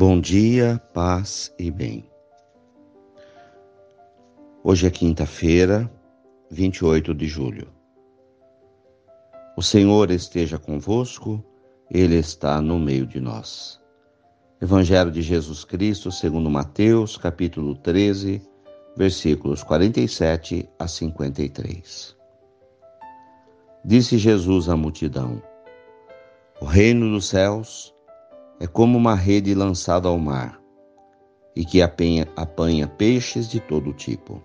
Bom dia, paz e bem. Hoje é quinta-feira, 28 de julho. O Senhor esteja convosco, Ele está no meio de nós. Evangelho de Jesus Cristo, segundo Mateus, capítulo 13, versículos 47 a 53. Disse Jesus à multidão: O reino dos céus é como uma rede lançada ao mar e que apanha, apanha peixes de todo tipo.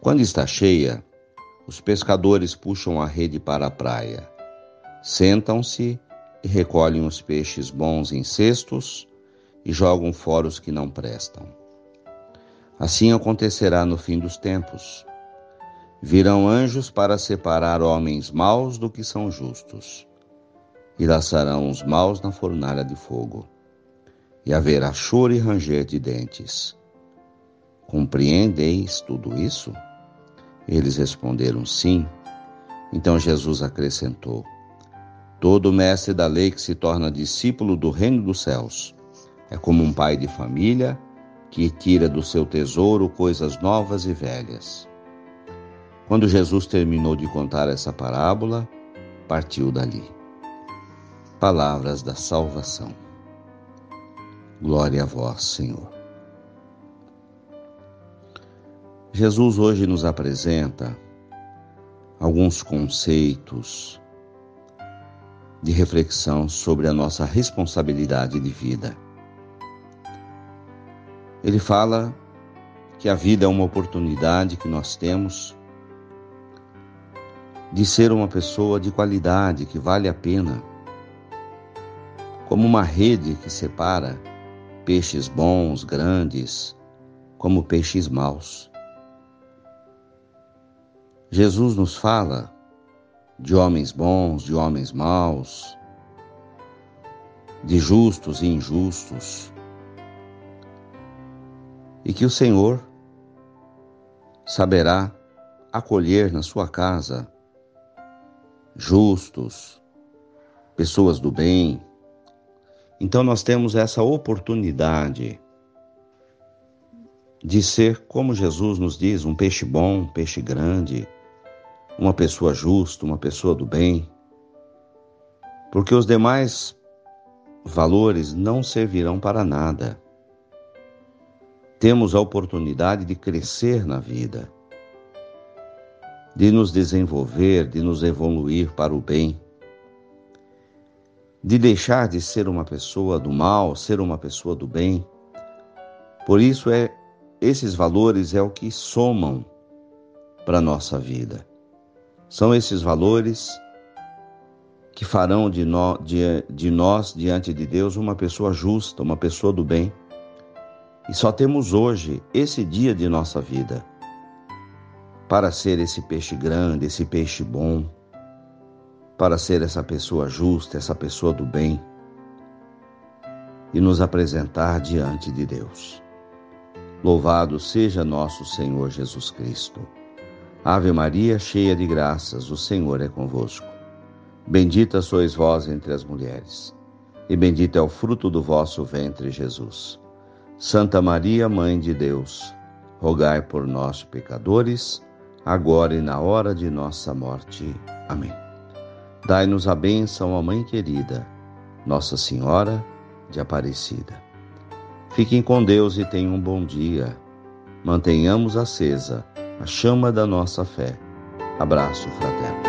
Quando está cheia, os pescadores puxam a rede para a praia, sentam-se e recolhem os peixes bons em cestos e jogam fora os que não prestam. Assim acontecerá no fim dos tempos. Virão anjos para separar homens maus do que são justos, e laçarão os maus na fornalha de fogo, e haverá choro e ranger de dentes. Compreendeis tudo isso? Eles responderam sim. Então Jesus acrescentou: Todo mestre da lei que se torna discípulo do reino dos céus é como um pai de família que tira do seu tesouro coisas novas e velhas. Quando Jesus terminou de contar essa parábola, partiu dali. Palavras da salvação. Glória a vós, Senhor. Jesus hoje nos apresenta alguns conceitos de reflexão sobre a nossa responsabilidade de vida. Ele fala que a vida é uma oportunidade que nós temos de ser uma pessoa de qualidade, que vale a pena, como uma rede que separa peixes bons, grandes, como peixes maus. Jesus nos fala de homens bons, de homens maus, de justos e injustos. E que o Senhor saberá acolher na sua casa justos, pessoas do bem. Então nós temos essa oportunidade de ser, como Jesus nos diz, um peixe bom, um peixe grande, uma pessoa justa, uma pessoa do bem, porque os demais valores não servirão para nada. Temos a oportunidade de crescer na vida, de nos desenvolver, de nos evoluir para o bem, de deixar de ser uma pessoa do mal, ser uma pessoa do bem. Por isso é esses valores é o que somam para nossa vida. São esses valores que farão de, no, de, de nós, diante de Deus, uma pessoa justa, uma pessoa do bem. E só temos hoje, esse dia de nossa vida, para ser esse peixe grande, esse peixe bom, para ser essa pessoa justa, essa pessoa do bem e nos apresentar diante de Deus. Louvado seja nosso Senhor Jesus Cristo. Ave Maria, cheia de graças, o Senhor é convosco. Bendita sois vós entre as mulheres, e bendito é o fruto do vosso ventre, Jesus. Santa Maria, Mãe de Deus, rogai por nós, pecadores, agora e na hora de nossa morte. Amém. Dai-nos a bênção, ó Mãe querida, Nossa Senhora de Aparecida. Fiquem com Deus e tenham um bom dia. Mantenhamos acesa a chama da nossa fé. Abraço fraterno.